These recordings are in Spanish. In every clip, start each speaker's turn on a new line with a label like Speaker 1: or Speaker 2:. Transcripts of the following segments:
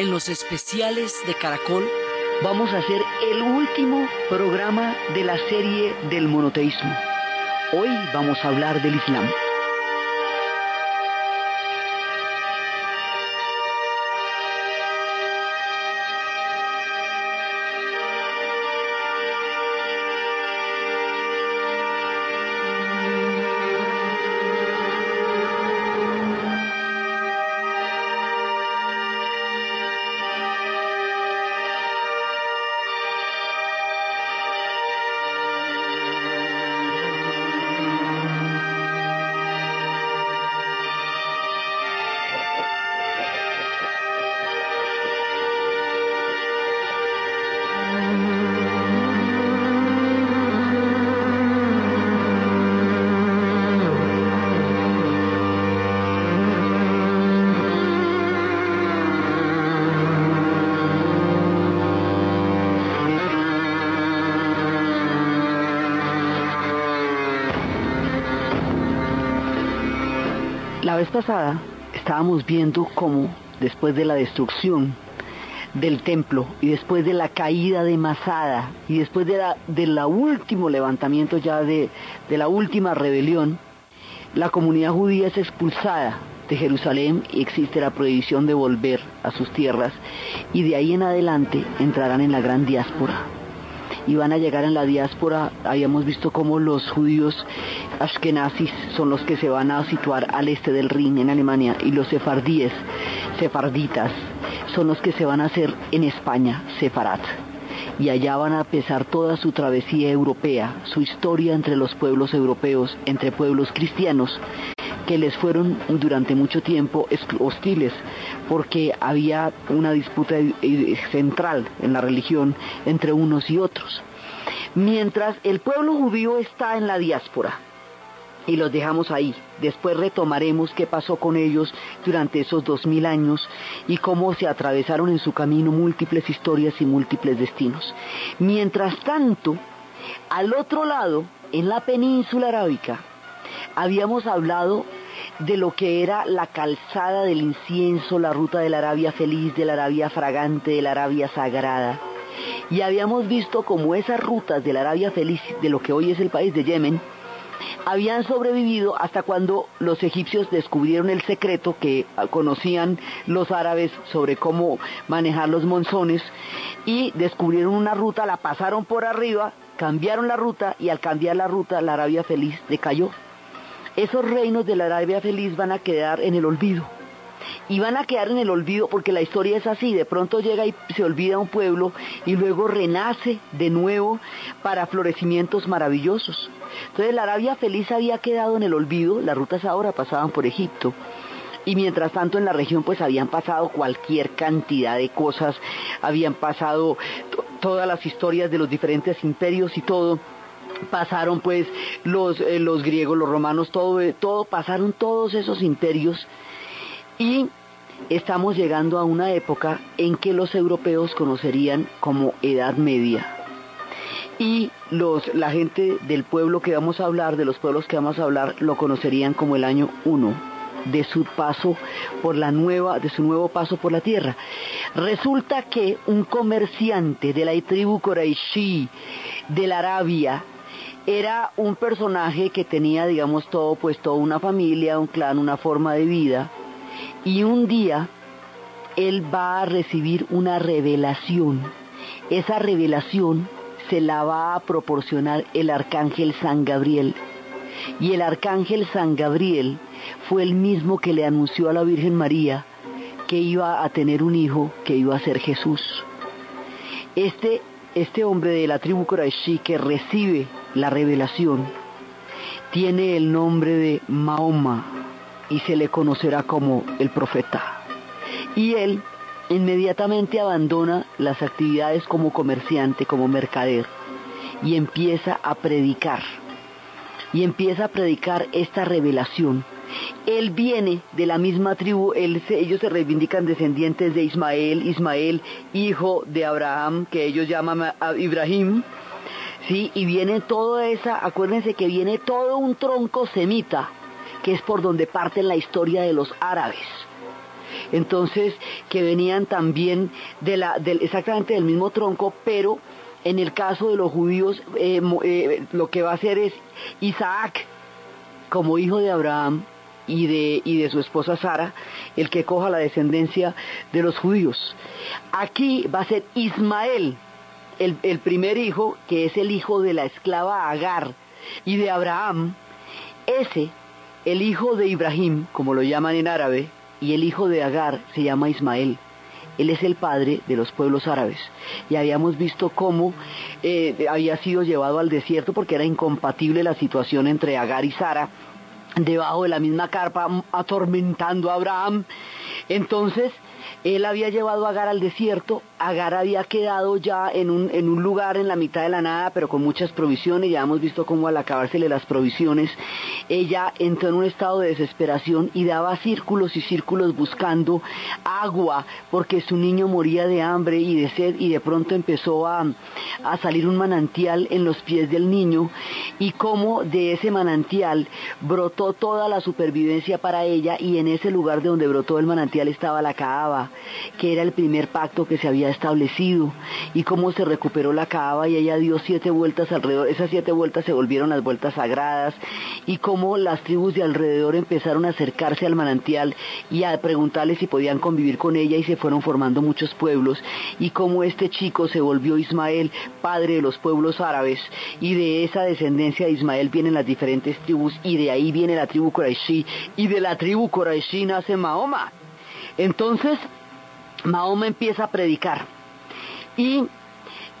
Speaker 1: en los especiales de Caracol
Speaker 2: vamos a hacer el último programa de la serie del monoteísmo. Hoy vamos a hablar del Islam. Vez pasada estábamos viendo cómo después de la destrucción del templo y después de la caída de Masada y después de la, del último levantamiento ya de, de la última rebelión, la comunidad judía es expulsada de Jerusalén y existe la prohibición de volver a sus tierras y de ahí en adelante entrarán en la gran diáspora. Y van a llegar en la diáspora, habíamos visto cómo los judíos ashkenazis son los que se van a situar al este del Rin en Alemania y los sefardíes, sefarditas, son los que se van a hacer en España, sefarat. Y allá van a pesar toda su travesía europea, su historia entre los pueblos europeos, entre pueblos cristianos, que les fueron durante mucho tiempo hostiles, porque había una disputa central en la religión entre unos y otros. Mientras el pueblo judío está en la diáspora, y los dejamos ahí. Después retomaremos qué pasó con ellos durante esos dos mil años y cómo se atravesaron en su camino múltiples historias y múltiples destinos. Mientras tanto, al otro lado, en la península arábica, habíamos hablado de lo que era la calzada del incienso, la ruta de la Arabia feliz, de la Arabia fragante, de la Arabia sagrada. Y habíamos visto cómo esas rutas de la Arabia feliz, de lo que hoy es el país de Yemen, habían sobrevivido hasta cuando los egipcios descubrieron el secreto que conocían los árabes sobre cómo manejar los monzones y descubrieron una ruta, la pasaron por arriba, cambiaron la ruta y al cambiar la ruta la Arabia feliz decayó. Esos reinos de la Arabia feliz van a quedar en el olvido y van a quedar en el olvido porque la historia es así, de pronto llega y se olvida un pueblo y luego renace de nuevo para florecimientos maravillosos. Entonces la Arabia feliz había quedado en el olvido, las rutas ahora pasaban por Egipto. Y mientras tanto en la región pues habían pasado cualquier cantidad de cosas, habían pasado todas las historias de los diferentes imperios y todo pasaron pues los, eh, los griegos, los romanos, todo, todo, pasaron todos esos imperios y estamos llegando a una época en que los europeos conocerían como Edad Media. Y los, la gente del pueblo que vamos a hablar, de los pueblos que vamos a hablar, lo conocerían como el año 1 de su paso por la nueva, de su nuevo paso por la tierra. Resulta que un comerciante de la tribu Quraishi de la Arabia era un personaje que tenía, digamos, todo, pues toda una familia, un clan, una forma de vida, y un día él va a recibir una revelación. Esa revelación se la va a proporcionar el arcángel San Gabriel. Y el arcángel San Gabriel fue el mismo que le anunció a la Virgen María que iba a tener un hijo que iba a ser Jesús. Este, este hombre de la tribu Qurayshi que recibe la revelación tiene el nombre de Mahoma, y se le conocerá como el profeta. Y él inmediatamente abandona las actividades como comerciante, como mercader, y empieza a predicar. Y empieza a predicar esta revelación. Él viene de la misma tribu, ellos se reivindican descendientes de Ismael, Ismael, hijo de Abraham, que ellos llaman Ibrahim, ¿sí? Y viene toda esa, acuérdense que viene todo un tronco semita, que es por donde parte la historia de los árabes. Entonces que venían también de la, exactamente del mismo tronco, pero en el caso de los judíos eh, eh, lo que va a hacer es Isaac como hijo de Abraham y de, y de su esposa Sara, el que coja la descendencia de los judíos. Aquí va a ser Ismael, el, el primer hijo, que es el hijo de la esclava Agar y de Abraham, ese, el hijo de Ibrahim, como lo llaman en árabe, y el hijo de Agar se llama Ismael. Él es el padre de los pueblos árabes. Y habíamos visto cómo eh, había sido llevado al desierto porque era incompatible la situación entre Agar y Sara debajo de la misma carpa atormentando a Abraham. Entonces, él había llevado a Agar al desierto, Agar había quedado ya en un, en un lugar en la mitad de la nada, pero con muchas provisiones, ya hemos visto cómo al acabársele las provisiones, ella entró en un estado de desesperación y daba círculos y círculos buscando agua, porque su niño moría de hambre y de sed, y de pronto empezó a, a salir un manantial en los pies del niño, y cómo de ese manantial brotó toda la supervivencia para ella, y en ese lugar de donde brotó el manantial estaba la caaba, que era el primer pacto que se había establecido, y cómo se recuperó la cava y ella dio siete vueltas alrededor, esas siete vueltas se volvieron las vueltas sagradas, y cómo las tribus de alrededor empezaron a acercarse al manantial y a preguntarle si podían convivir con ella y se fueron formando muchos pueblos, y cómo este chico se volvió Ismael, padre de los pueblos árabes, y de esa descendencia de Ismael vienen las diferentes tribus, y de ahí viene la tribu Quraishi, y de la tribu Quraishi nace Mahoma. Entonces, Mahoma empieza a predicar. Y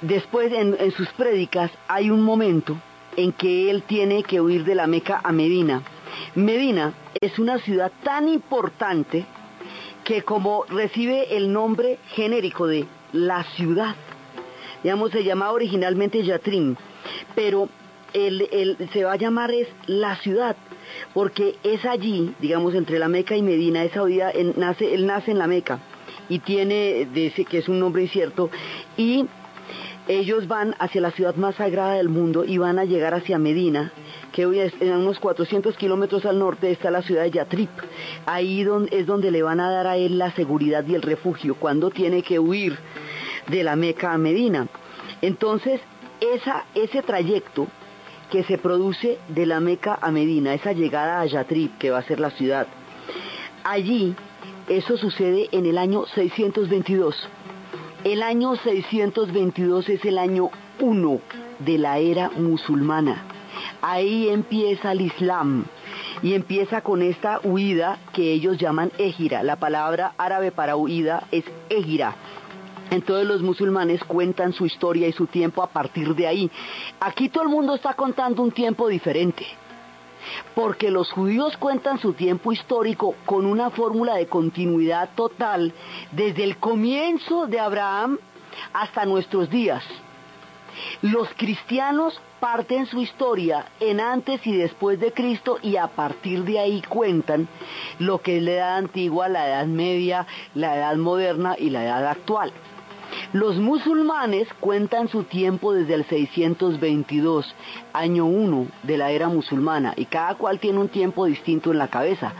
Speaker 2: después en, sus prédicas hay un momento en que él tiene que huir de la Meca a Medina. Medina es una ciudad tan importante que como recibe el nombre genérico de la ciudad, digamos, se llamaba originalmente Yatrim, pero se va a llamar es la ciudad, porque es allí, digamos, entre la Meca y Medina, esa vida, nace, él nace en la Meca y tiene, dice que es un nombre incierto, y ellos van hacia la ciudad más sagrada del mundo y van a llegar hacia Medina, que hoy es en unos 400 kilómetros al norte está la ciudad de Yatrip. Ahí es donde le van a dar a él la seguridad y el refugio cuando tiene que huir de la Meca a Medina. Entonces, ese trayecto que se produce de la Meca a Medina, esa llegada a Yatrib, que va a ser la ciudad. Allí, eso sucede en el año 622. El año 622 es el año 1 de la era musulmana. Ahí empieza el Islam y empieza con esta huida que ellos llaman égira. La palabra árabe para huida es égira entonces los musulmanes cuentan su historia y su tiempo a partir de ahí. Aquí todo el mundo está contando un tiempo diferente. Porque los judíos cuentan su tiempo histórico con una fórmula de continuidad total desde el comienzo de Abraham hasta nuestros días. Los cristianos parten su historia en antes y después de Cristo y a partir de ahí cuentan lo que es la edad antigua, la edad media, la edad moderna y la edad actual. Los musulmanes cuentan su tiempo desde el 622, año 1 de la era musulmana, y cada cual tiene un tiempo distinto en la cabeza.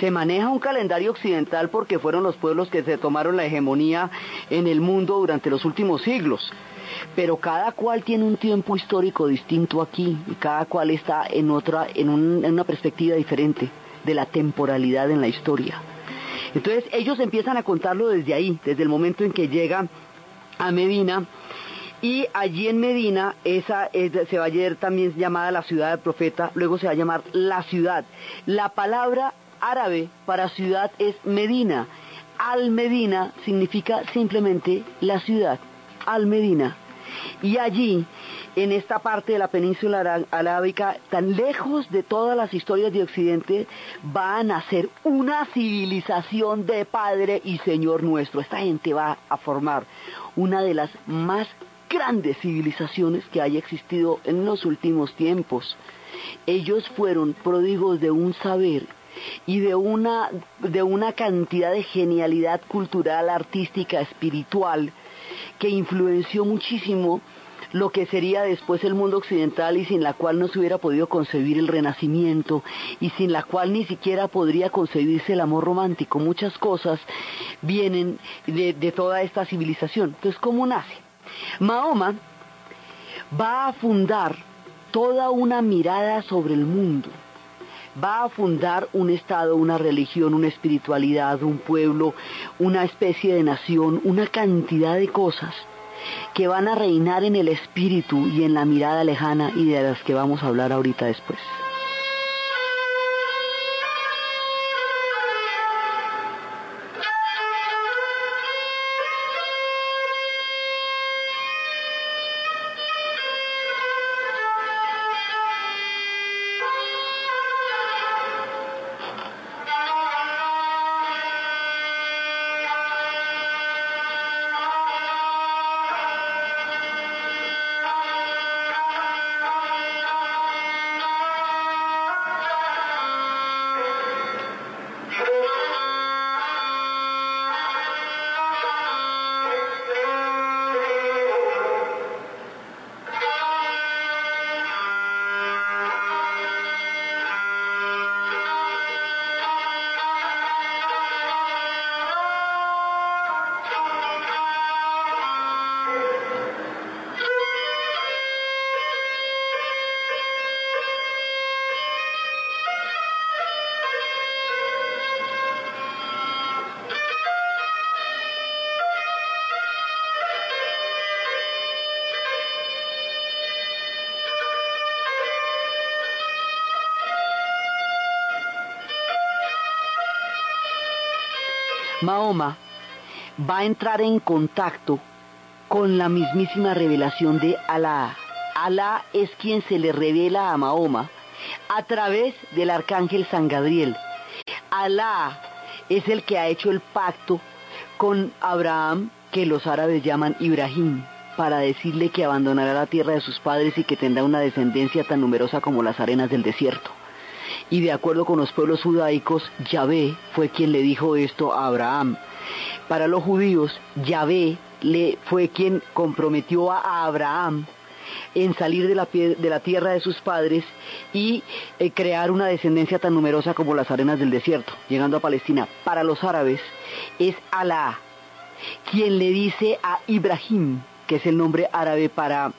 Speaker 2: Se maneja un calendario occidental porque fueron los pueblos que se tomaron la hegemonía en el mundo durante los últimos siglos. Pero cada cual tiene un tiempo histórico distinto aquí y cada cual está en otra, en, en una perspectiva diferente de la temporalidad en la historia. Entonces ellos empiezan a contarlo desde ahí, desde el momento en que llega a Medina y allí en Medina esa se va a ayer también llamada la ciudad del profeta, luego se va a llamar la ciudad. La palabra árabe para ciudad es Medina. Al Medina significa simplemente la ciudad, Al Medina. Y allí, en esta parte de la península arábica, tan lejos de todas las historias de Occidente, va a nacer una civilización de Padre y Señor nuestro. Esta gente va a formar una de las más grandes civilizaciones que haya existido en los últimos tiempos. Ellos fueron pródigos de un saber y de una, de una cantidad de genialidad cultural, artística, espiritual, que influenció muchísimo lo que sería después el mundo occidental y sin la cual no se hubiera podido concebir el renacimiento y sin la cual ni siquiera podría concebirse el amor romántico. Muchas cosas vienen de, toda esta civilización. Entonces, ¿cómo nace? Mahoma va a fundar toda una mirada sobre el mundo va a fundar un Estado, una religión, una espiritualidad, un pueblo, una especie de nación, una cantidad de cosas que van a reinar en el espíritu y en la mirada lejana y de las que vamos a hablar ahorita después. Mahoma va a entrar en contacto con la mismísima revelación de Alá. Alá es quien se le revela a Mahoma a través del arcángel San Gabriel. Alá es el que ha hecho el pacto con Abraham, que los árabes llaman Ibrahim, para decirle que abandonará la tierra de sus padres y que tendrá una descendencia tan numerosa como las arenas del desierto. Y de acuerdo con los pueblos judaicos, Yahvé fue quien le dijo esto a Abraham. Para los judíos, Yahvé le fue quien comprometió a Abraham en salir de la, de la tierra de sus padres y eh, crear una descendencia tan numerosa como las arenas del desierto, llegando a Palestina. Para los árabes es Alá quien le dice a Ibrahim, que es el nombre árabe para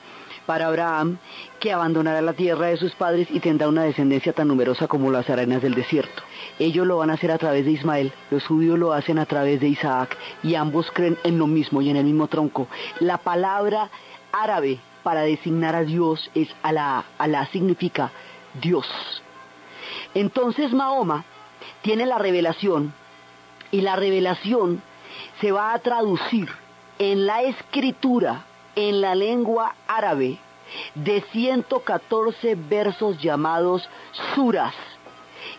Speaker 2: para Abraham, que abandonará la tierra de sus padres y tendrá una descendencia tan numerosa como las arenas del desierto. Ellos lo van a hacer a través de Ismael, los judíos lo hacen a través de Isaac, y ambos creen en lo mismo y en el mismo tronco. La palabra árabe para designar a Dios es Alá. Alá significa Dios. Entonces Mahoma tiene la revelación y la revelación se va a traducir en la escritura en la lengua árabe de 114 versos llamados suras,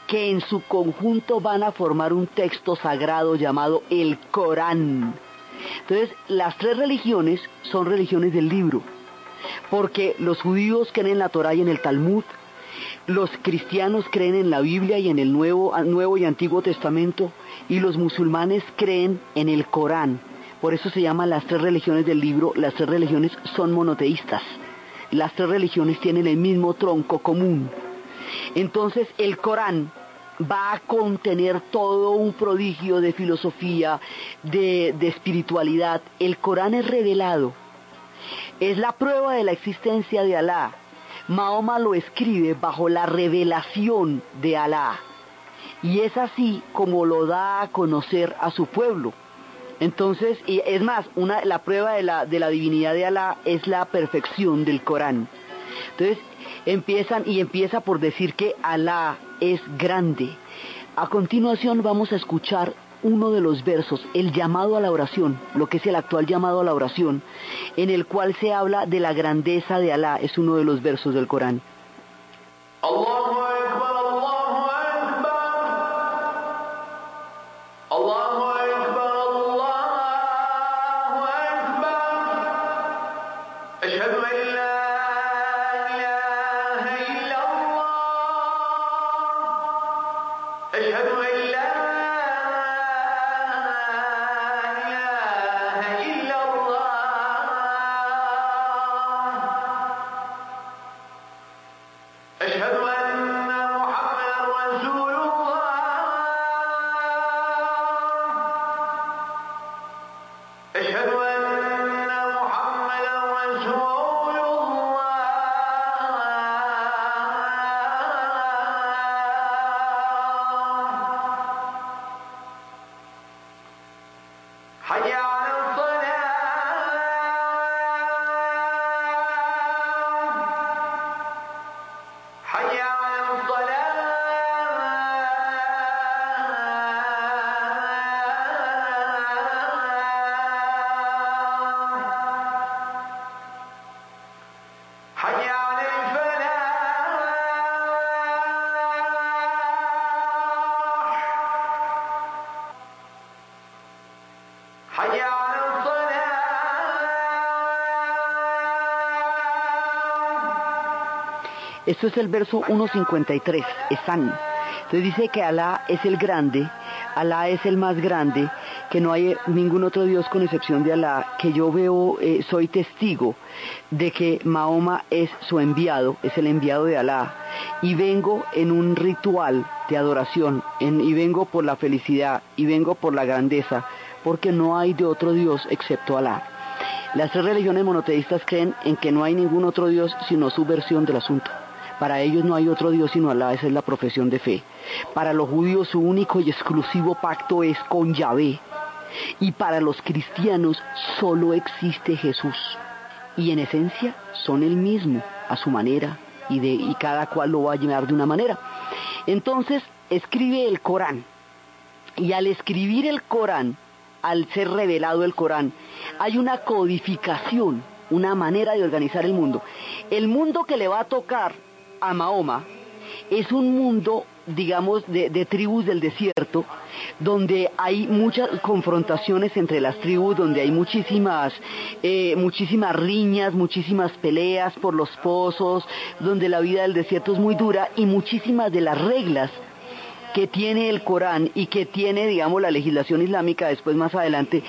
Speaker 2: que en su conjunto van a formar un texto sagrado llamado el Corán. Entonces, las tres religiones son religiones del libro, porque los judíos creen en la Torah y en el Talmud, los cristianos creen en la Biblia y en el Nuevo, Nuevo y Antiguo Testamento, y los musulmanes creen en el Corán. Por eso se llaman las tres religiones del libro, las tres religiones son monoteístas. Las tres religiones tienen el mismo tronco común. Entonces el Corán va a contener todo un prodigio de filosofía, de, de espiritualidad. El Corán es revelado. Es la prueba de la existencia de Alá. Mahoma lo escribe bajo la revelación de Alá. Y es así como lo da a conocer a su pueblo. Entonces, y es más, una, la prueba de la, de la divinidad de Alá es la perfección del Corán. Entonces, empiezan y empieza por decir que Alá es grande. A continuación vamos a escuchar uno de los versos, el llamado a la oración, lo que es el actual llamado a la oración, en el cual se habla de la grandeza de Alá, es uno de los versos del Corán. أشهد Esto es el verso 1.53, están. Entonces dice que Alá es el grande, Alá es el más grande, que no hay ningún otro Dios con excepción de Alá, que yo veo, eh, soy testigo de que Mahoma es su enviado, es el enviado de Alá, y vengo en un ritual de adoración, y vengo por la felicidad, y vengo por la grandeza, porque no hay de otro Dios excepto Alá. Las tres religiones monoteístas creen en que no hay ningún otro Dios sino su versión del asunto. Para ellos no hay otro Dios sino Alá, esa es la profesión de fe. Para los judíos su único y exclusivo pacto es con Yahvé. Y para los cristianos solo existe Jesús. Y en esencia son el mismo, a su manera, y, de, y cada cual lo va a llenar de una manera. Entonces escribe el Corán. Y al escribir el Corán, al ser revelado el Corán, hay una codificación, una manera de organizar el mundo. El mundo que le va a tocar a Mahoma es un mundo, digamos, de, tribus del desierto, donde hay muchas confrontaciones entre las tribus, donde hay muchísimas, eh, muchísimas riñas, muchísimas peleas por los pozos, donde la vida del desierto es muy dura y muchísimas de las reglas que tiene el Corán y que tiene, digamos, la legislación islámica después más adelante,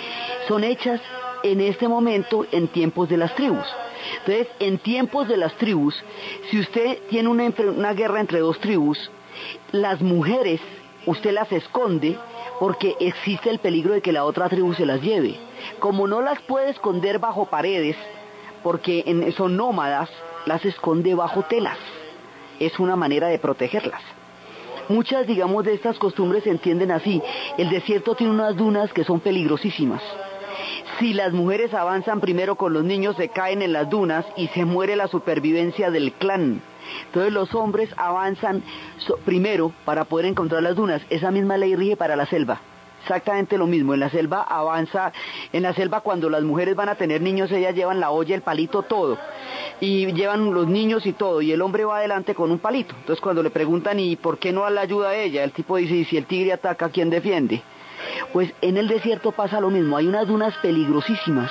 Speaker 2: son hechas en este momento en tiempos de las tribus. Entonces, en tiempos de las tribus, si usted tiene una, guerra entre dos tribus, las mujeres usted las esconde porque existe el peligro de que la otra tribu se las lleve. Como no las puede esconder bajo paredes, porque son nómadas, las esconde bajo telas. Es una manera de protegerlas. Muchas, digamos, de estas costumbres se entienden así. El desierto tiene unas dunas que son peligrosísimas si las mujeres avanzan primero con los niños, se caen en las dunas y se muere la supervivencia del clan. Entonces los hombres avanzan primero para poder encontrar las dunas. Esa misma ley rige para la selva. Exactamente lo mismo. En la selva avanza, en la selva cuando las mujeres van a tener niños, ellas llevan la olla, el palito, todo. Y llevan los niños y todo. Y el hombre va adelante con un palito. Entonces cuando le preguntan, ¿y por qué no la ayuda a ella? El tipo dice, ¿y si el tigre ataca, quién defiende? Pues en el desierto pasa lo mismo, hay unas dunas peligrosísimas,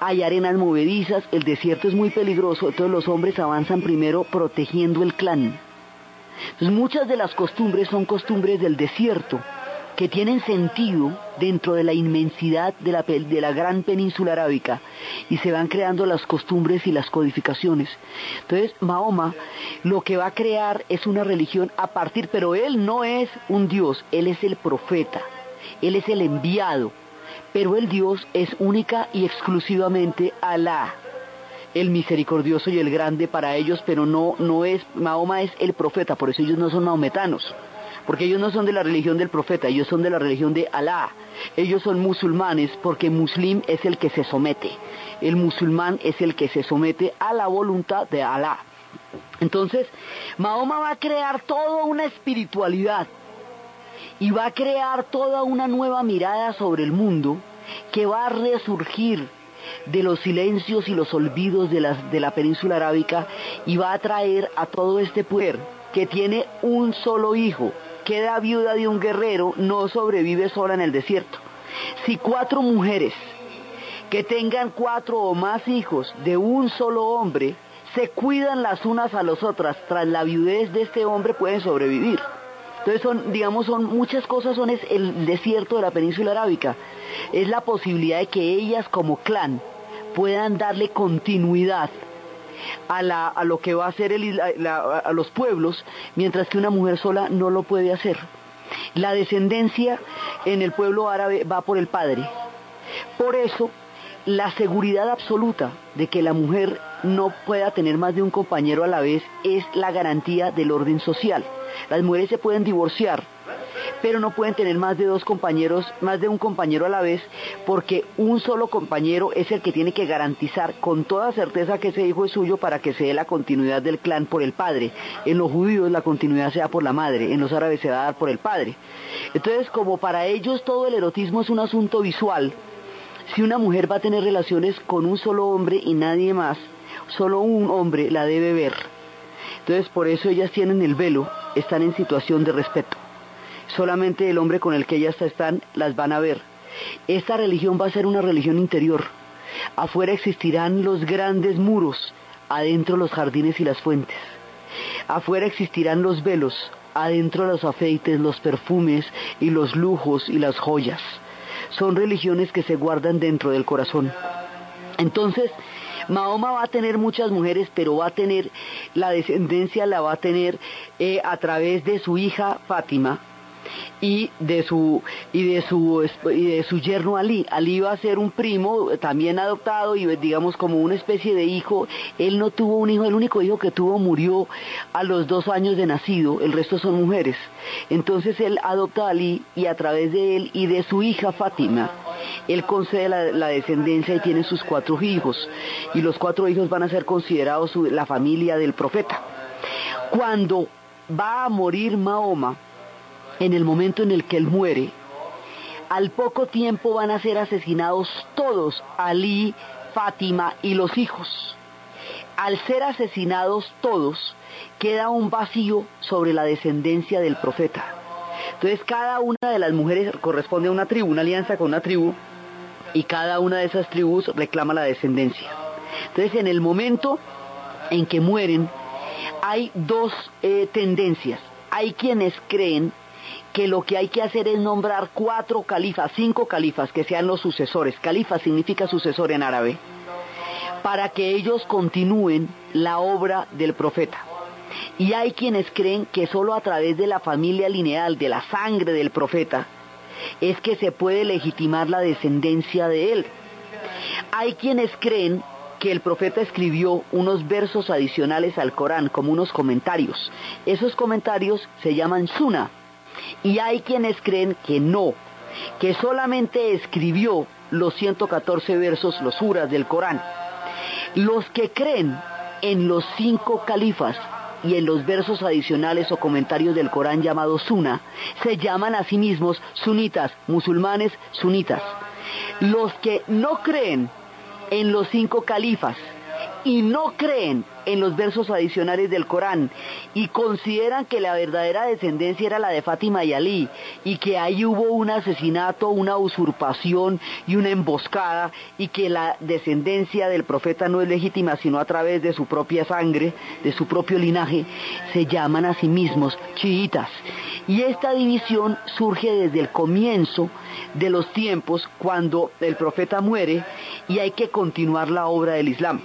Speaker 2: hay arenas movedizas, el desierto es muy peligroso, entonces los hombres avanzan primero protegiendo el clan. Entonces muchas de las costumbres son costumbres del desierto, que tienen sentido dentro de la inmensidad de la, de la, gran península arábica y se van creando las costumbres y las codificaciones. Entonces, Mahoma lo que va a crear es una religión a partir, pero él no es un dios, él es el profeta. Él es el enviado, pero el Dios es única y exclusivamente Alá, el misericordioso y el grande para ellos, pero no, no es, Mahoma es el profeta, por eso ellos no son maometanos, porque ellos no son de la religión del profeta, ellos son de la religión de Alá, ellos son musulmanes porque muslim es el que se somete, el musulmán es el que se somete a la voluntad de Alá. Entonces, Mahoma va a crear toda una espiritualidad y va a crear toda una nueva mirada sobre el mundo que va a resurgir de los silencios y los olvidos de la, península arábica y va a traer a todo este pueblo que tiene un solo hijo, queda viuda de un guerrero, no sobrevive sola en el desierto. Si cuatro mujeres que tengan cuatro o más hijos de un solo hombre se cuidan las unas a las otras tras la viudez de este hombre pueden sobrevivir. Entonces son, digamos, son muchas cosas, son el desierto de la península arábica. Es la posibilidad de que ellas como clan puedan darle continuidad a, lo que va a ser a los pueblos, mientras que una mujer sola no lo puede hacer. La descendencia en el pueblo árabe va por el padre. Por eso, la seguridad absoluta de que la mujer no pueda tener más de un compañero a la vez es la garantía del orden social. Las mujeres se pueden divorciar, pero no pueden tener más de dos compañeros, más de un compañero a la vez, porque un solo compañero es el que tiene que garantizar con toda certeza que ese hijo es suyo para que se dé la continuidad del clan por el padre. En los judíos la continuidad se da por la madre, en los árabes se va a dar por el padre. Entonces, como para ellos todo el erotismo es un asunto visual, si una mujer va a tener relaciones con un solo hombre y nadie más, solo un hombre la debe ver. Entonces, por eso ellas tienen el velo están en situación de respeto. Solamente el hombre con el que ellas están las van a ver. Esta religión va a ser una religión interior. Afuera existirán los grandes muros, adentro los jardines y las fuentes. Afuera existirán los velos, adentro los afeites, los perfumes y los lujos y las joyas. Son religiones que se guardan dentro del corazón. Entonces, Mahoma va a tener muchas mujeres, pero va a tener, la descendencia la va a tener eh, a través de su hija Fátima, y de su y de su y de su yerno Ali. Ali va a ser un primo también adoptado y digamos como una especie de hijo. Él no tuvo un hijo, el único hijo que tuvo murió a los dos años de nacido. El resto son mujeres. Entonces él adopta a Ali y a través de él y de su hija Fátima él concede la, descendencia y tiene sus cuatro hijos y los cuatro hijos van a ser considerados la familia del profeta. Cuando va a morir Mahoma, en el momento en el que él muere, al poco tiempo van a ser asesinados todos, Ali, Fátima y los hijos. Al ser asesinados todos, queda un vacío sobre la descendencia del profeta. Entonces cada una de las mujeres corresponde a una tribu, una alianza con una tribu, y cada una de esas tribus reclama la descendencia. Entonces en el momento en que mueren, hay dos eh, tendencias. Hay quienes creen que lo que hay que hacer es nombrar cuatro califas, cinco califas que sean los sucesores. Califa significa sucesor en árabe, para que ellos continúen la obra del profeta. Y hay quienes creen que solo a través de la familia lineal, de la sangre del profeta, es que se puede legitimar la descendencia de él. Hay quienes creen que el profeta escribió unos versos adicionales al Corán, como unos comentarios. Esos comentarios se llaman Suna, y hay quienes creen que no, que solamente escribió los 114 versos, los suras del Corán. Los que creen en los cinco califas y en los versos adicionales o comentarios del Corán llamados Sunna, se llaman a sí mismos sunitas, musulmanes sunitas. Los que no creen en los cinco califas y no creen en los versos adicionales del Corán y consideran que la verdadera descendencia era la de Fátima y Ali y que ahí hubo un asesinato, una usurpación y una emboscada y que la descendencia del profeta no es legítima sino a través de su propia sangre, de su propio linaje, se llaman a sí mismos chiitas. Y esta división surge desde el comienzo de los tiempos cuando el profeta muere y hay que continuar la obra del Islam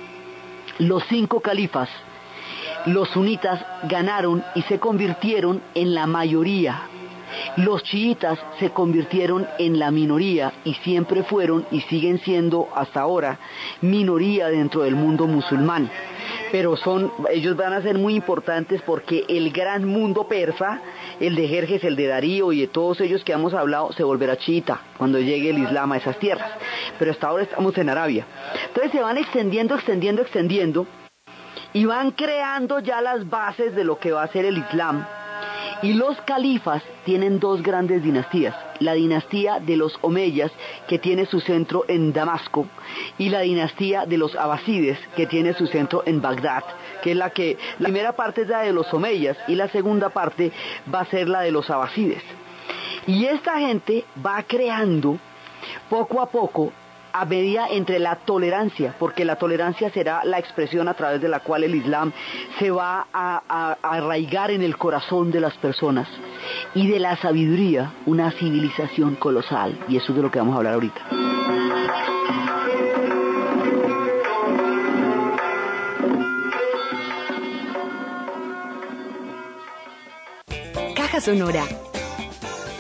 Speaker 2: los cinco califas, los sunitas ganaron y se convirtieron en la mayoría. Los chiitas se convirtieron en la minoría y siempre fueron y siguen siendo hasta ahora minoría dentro del mundo musulmán. Pero son, ellos van a ser muy importantes porque el gran mundo persa, el de Jerjes, el de Darío y de todos ellos que hemos hablado, se volverá chiita cuando llegue el Islam a esas tierras. Pero hasta ahora estamos en Arabia. Entonces se van extendiendo, extendiendo, extendiendo y van creando ya las bases de lo que va a ser el Islam y los califas tienen dos grandes dinastías, la dinastía de los Omeyas, que tiene su centro en Damasco, y la dinastía de los Abasides, que tiene su centro en Bagdad, que es la que, la primera parte es la de los Omeyas y la segunda parte va a ser la de los Abasides. Y esta gente va creando poco a poco a medida entre la tolerancia, porque la tolerancia será la expresión a través de la cual el Islam se va a, arraigar en el corazón de las personas, y de la sabiduría una civilización colosal, y eso es de lo que vamos a hablar ahorita.
Speaker 3: Caja Sonora.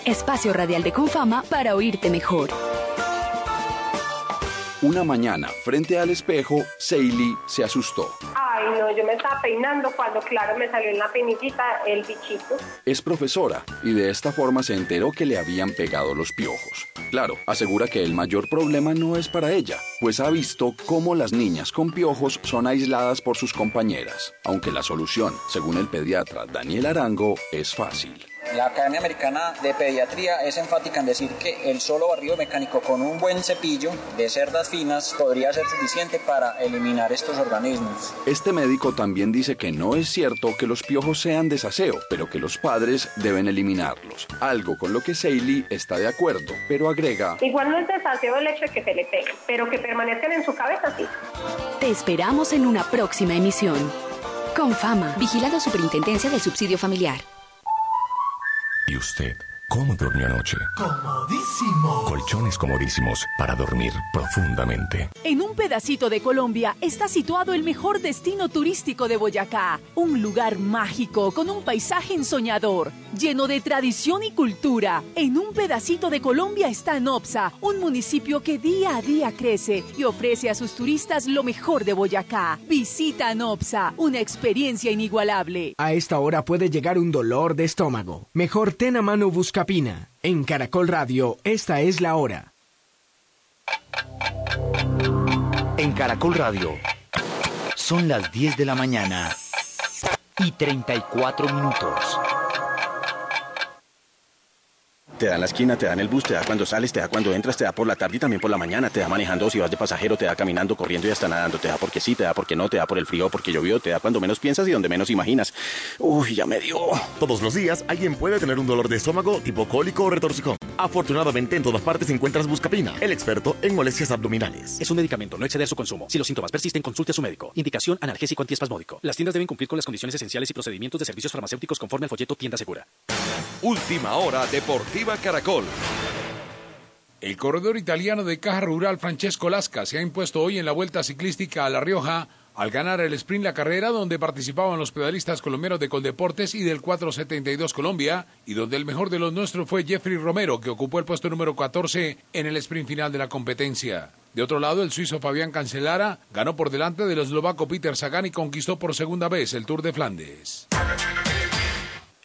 Speaker 3: Espacio radial de Confama para oírte mejor.
Speaker 4: Una mañana, frente al espejo, Seili se asustó.
Speaker 5: Ay, no, yo me estaba peinando cuando, claro, me salió en la peinillita el bichito.
Speaker 4: Es profesora y de esta forma se enteró que le habían pegado los piojos. Claro, asegura que el mayor problema no es para ella, pues ha visto cómo las niñas con piojos son aisladas por sus compañeras, aunque la solución, según el pediatra Daniel Arango, es fácil.
Speaker 6: La Academia Americana de Pediatría es enfática en decir que el solo barrido mecánico con un buen cepillo de cerdas finas podría ser suficiente para eliminar estos organismos.
Speaker 4: Este médico también dice que no es cierto que los piojos sean desaseo, pero que los padres deben eliminarlos, algo con lo que Seili está de acuerdo, pero agrega...
Speaker 5: Igual no es desaseo el hecho de que se le peguen, pero que permanezcan en su cabeza sí.
Speaker 3: Te esperamos en una próxima emisión. Con fama, vigilado Superintendencia del Subsidio Familiar.
Speaker 7: ¿Y usted? ¿Cómo durmió anoche?
Speaker 8: Comodísimo.
Speaker 7: Colchones comodísimos para dormir profundamente.
Speaker 9: En un pedacito de Colombia está situado el mejor destino turístico de Boyacá, un lugar mágico con un paisaje ensoñador, lleno de tradición y cultura. En un pedacito de Colombia está Nopsa, un municipio que día a día crece y ofrece a sus turistas lo mejor de Boyacá. Visita Nopsa, una experiencia inigualable.
Speaker 10: A esta hora puede llegar un dolor de estómago. Mejor ten a mano busca Capina. En Caracol Radio, esta es la hora.
Speaker 11: En Caracol Radio, son las 10 de la mañana y 34 minutos.
Speaker 12: Te da en la esquina, te da en el bus, te da cuando sales, te da cuando entras, te da por la tarde y también por la mañana, te da manejando si vas de pasajero, te da caminando, corriendo y hasta nadando, te da porque sí, te da porque no, te da por el frío, porque llovió, te da cuando menos piensas y donde menos imaginas. Uy, ya me dio.
Speaker 13: Todos los días alguien puede tener un dolor de estómago tipo cólico o retorcijón. Afortunadamente en todas partes encuentras Buscapina, el experto en molestias abdominales.
Speaker 14: Es un medicamento, no exceder su consumo. Si los síntomas persisten, consulte a su médico. Indicación analgésico antiespasmódico. Las tiendas deben cumplir con las condiciones esenciales y procedimientos de servicios farmacéuticos conforme al folleto Tienda Segura.
Speaker 15: Última hora Caracol.
Speaker 16: El corredor italiano de Caja Rural Francesco Lasca se ha impuesto hoy en la Vuelta Ciclística a La Rioja al ganar el sprint La Carrera donde participaban los pedalistas colombianos de Coldeportes y del 472 Colombia y donde el mejor de los nuestros fue Jeffrey Romero que ocupó el puesto número 14 en el sprint final de la competencia. De otro lado, el suizo Fabián Cancelara ganó por delante del eslovaco Peter Sagan y conquistó por segunda vez el Tour de Flandes.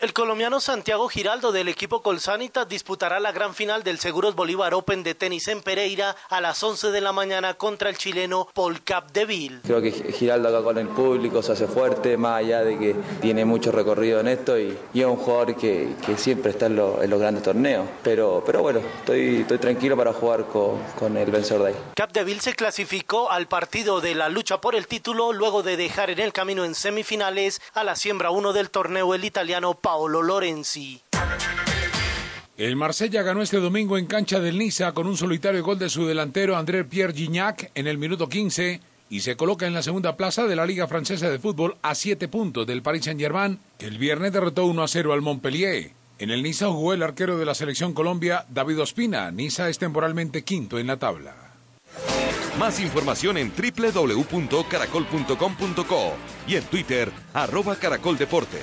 Speaker 17: El colombiano Santiago Giraldo del equipo Colsanitas disputará la gran final del Seguros Bolívar Open de tenis en Pereira a las 11 de la mañana contra el chileno Paul Capdeville.
Speaker 18: Creo que Giraldo acá con el público se hace fuerte, más allá de que tiene mucho recorrido en esto y, es un jugador que, siempre está en, los grandes torneos. Pero, pero bueno, estoy, estoy tranquilo para jugar con, con el vencedor de ahí.
Speaker 17: Capdeville se clasificó al partido de la lucha por el título luego de dejar en el camino en semifinales a la siembra 1 del torneo el italiano Paul Paolo Lorenzi.
Speaker 16: El Marsella ganó este domingo en cancha del Niza con un solitario gol de su delantero André Pierre Gignac en el minuto 15 y se coloca en la segunda plaza de la Liga Francesa de Fútbol a siete puntos del Paris Saint-Germain, que el viernes derrotó 1 a 0 al Montpellier. En el Niza jugó el arquero de la selección Colombia, David Ospina. Niza es temporalmente quinto en la tabla.
Speaker 15: Más información en www.caracol.com.co y en Twitter, arroba caracoldeportes.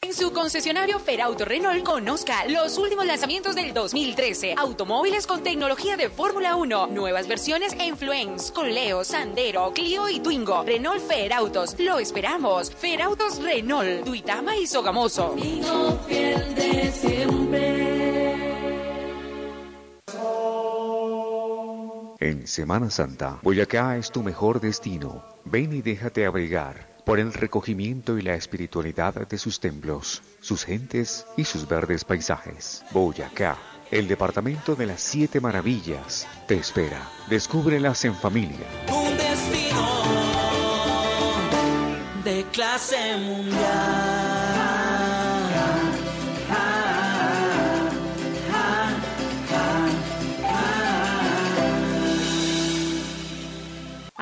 Speaker 3: En su concesionario Ferauto Renault conozca los últimos lanzamientos del 2013. Automóviles con tecnología de Fórmula 1. Nuevas versiones en Fluence, Coleo, Sandero, Clio y Twingo. Renault Ferautos. Lo esperamos. Ferautos Renault, Duitama y Sogamoso.
Speaker 19: fiel de siempre.
Speaker 20: En Semana Santa, Boyacá es tu mejor destino. Ven y déjate abrigar por el recogimiento y la espiritualidad de sus templos, sus gentes y sus verdes paisajes. Boyacá, el departamento de las siete maravillas, te espera. Descúbrelas en familia.
Speaker 19: Un destino de clase mundial.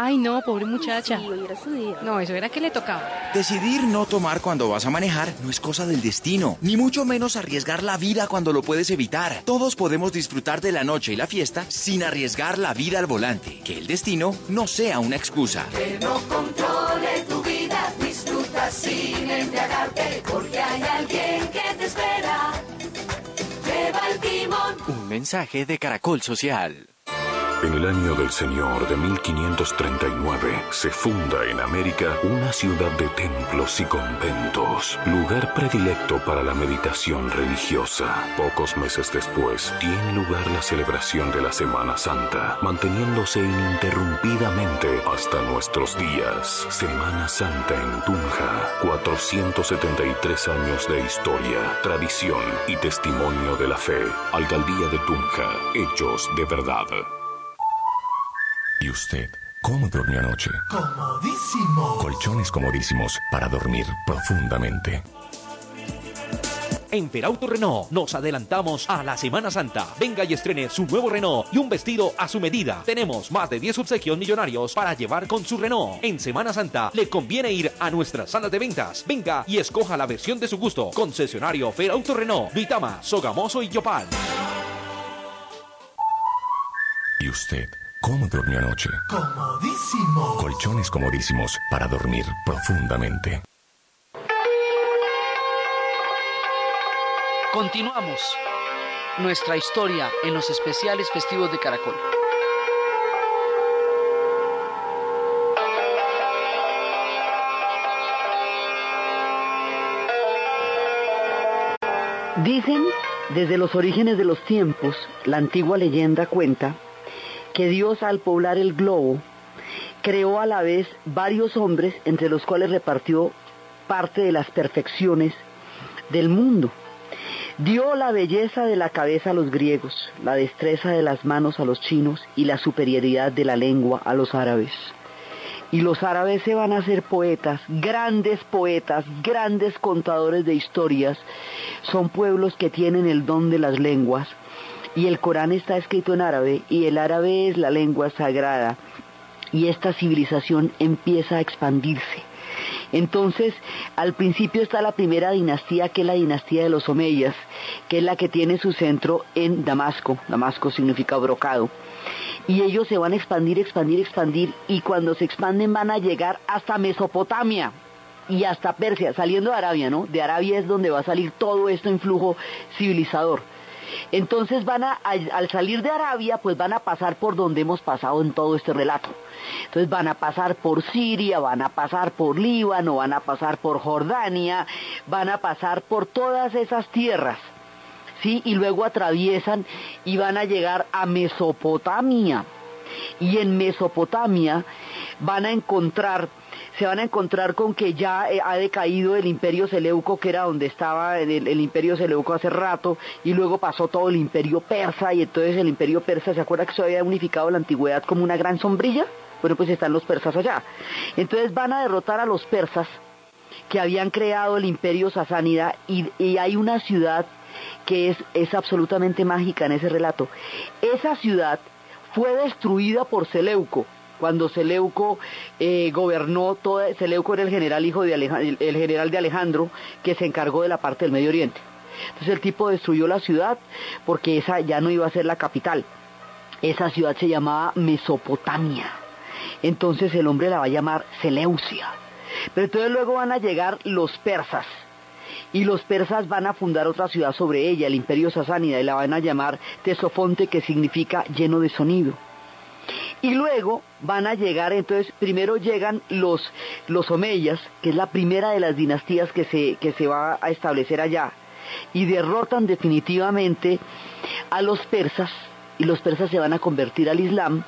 Speaker 21: Ay, no, pobre muchacha. No, eso era que le tocaba.
Speaker 22: Decidir no tomar cuando vas a manejar no es cosa del destino, ni mucho menos arriesgar la vida cuando lo puedes evitar. Todos podemos disfrutar de la noche y la fiesta sin arriesgar la vida al volante. Que el destino no sea una excusa.
Speaker 19: Que no controle tu vida, disfruta sin embriagarte, porque hay alguien que te espera. Lleva el timón.
Speaker 22: Un mensaje de Caracol Social.
Speaker 7: En el año del Señor de 1539 se funda en América una ciudad de templos y conventos, lugar predilecto para la meditación religiosa. Pocos meses después tiene lugar la celebración de la Semana Santa, manteniéndose ininterrumpidamente hasta nuestros días. Semana Santa en Tunja, 473 años de historia, tradición y testimonio de la fe. Alcaldía de Tunja, hechos de verdad. ¿Y usted? ¿Cómo durmió anoche?
Speaker 8: Comodísimo.
Speaker 7: Colchones comodísimos para dormir profundamente.
Speaker 23: En Ferauto Renault nos adelantamos a la Semana Santa. Venga y estrene su nuevo Renault y un vestido a su medida. Tenemos más de 10 obsequios millonarios para llevar con su Renault. En Semana Santa le conviene ir a nuestras salas de ventas. Venga y escoja la versión de su gusto. Concesionario Ferauto Renault, Duitama, Sogamoso y Yopal.
Speaker 7: ¿Y usted? ¿Cómo durmió anoche?
Speaker 8: Comodísimo.
Speaker 7: Colchones comodísimos para dormir profundamente.
Speaker 24: Continuamos nuestra historia en los especiales festivos de Caracol.
Speaker 2: Dicen, desde los orígenes de los tiempos, la antigua leyenda cuenta que Dios al poblar el globo creó a la vez varios hombres entre los cuales repartió parte de las perfecciones del mundo. Dio la belleza de la cabeza a los griegos, la destreza de las manos a los chinos y la superioridad de la lengua a los árabes. Y los árabes se van a ser poetas, grandes poetas, grandes contadores de historias. Son pueblos que tienen el don de las lenguas. Y el Corán está escrito en árabe y el árabe es la lengua sagrada. Y esta civilización empieza a expandirse. Entonces, al principio está la primera dinastía, que es la dinastía de los Omeyas, que es la que tiene su centro en Damasco. Damasco significa brocado. Y ellos se van a expandir, expandir, expandir, y cuando se expanden van a llegar hasta Mesopotamia y hasta Persia, saliendo de Arabia, ¿no? De Arabia es donde va a salir todo esto en flujo civilizador. Entonces van a, al, al salir de Arabia, pues van a pasar por donde hemos pasado en todo este relato. Entonces van a pasar por Siria, van a pasar por Líbano, van a pasar por Jordania, van a pasar por todas esas tierras. ¿Sí? Y luego atraviesan y van a llegar a Mesopotamia. Y en Mesopotamia van a encontrar se van a encontrar con que ya eh, ha decaído el imperio Seleuco, que era donde estaba el, imperio Seleuco hace rato, y luego pasó todo el imperio persa, y entonces el imperio persa, ¿se acuerda que se había unificado la antigüedad como una gran sombrilla? Bueno, pues están los persas allá. Entonces van a derrotar a los persas que habían creado el imperio sasánida, y, y hay una ciudad que es, es absolutamente mágica en ese relato. Esa ciudad fue destruida por Seleuco, cuando Seleuco eh, gobernó toda, Seleuco era el general hijo de el general de Alejandro que se encargó de la parte del Medio Oriente. Entonces el tipo destruyó la ciudad porque esa ya no iba a ser la capital. Esa ciudad se llamaba Mesopotamia. Entonces el hombre la va a llamar Seleucia. Pero entonces luego van a llegar los persas. Y los persas van a fundar otra ciudad sobre ella, el imperio sasánida, y la van a llamar Tesofonte, que significa lleno de sonido. Y luego van a llegar, entonces, primero llegan los, los omeyas, que es la primera de las dinastías que se, que se va a establecer allá, y derrotan definitivamente a los persas, y los persas se van a convertir al Islam,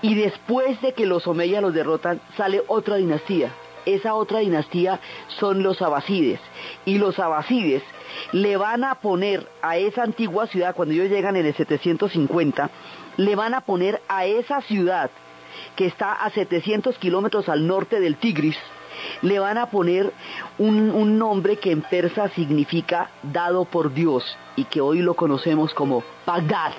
Speaker 2: y después de que los omeyas los derrotan, sale otra dinastía. Esa otra dinastía son los abasides, y los abasides le van a poner a esa antigua ciudad, cuando ellos llegan en el 750, le van a poner a esa ciudad que está a 700 kilómetros al norte del Tigris, le van a poner un, un, nombre que en persa significa dado por Dios y que hoy lo conocemos como Bagdad,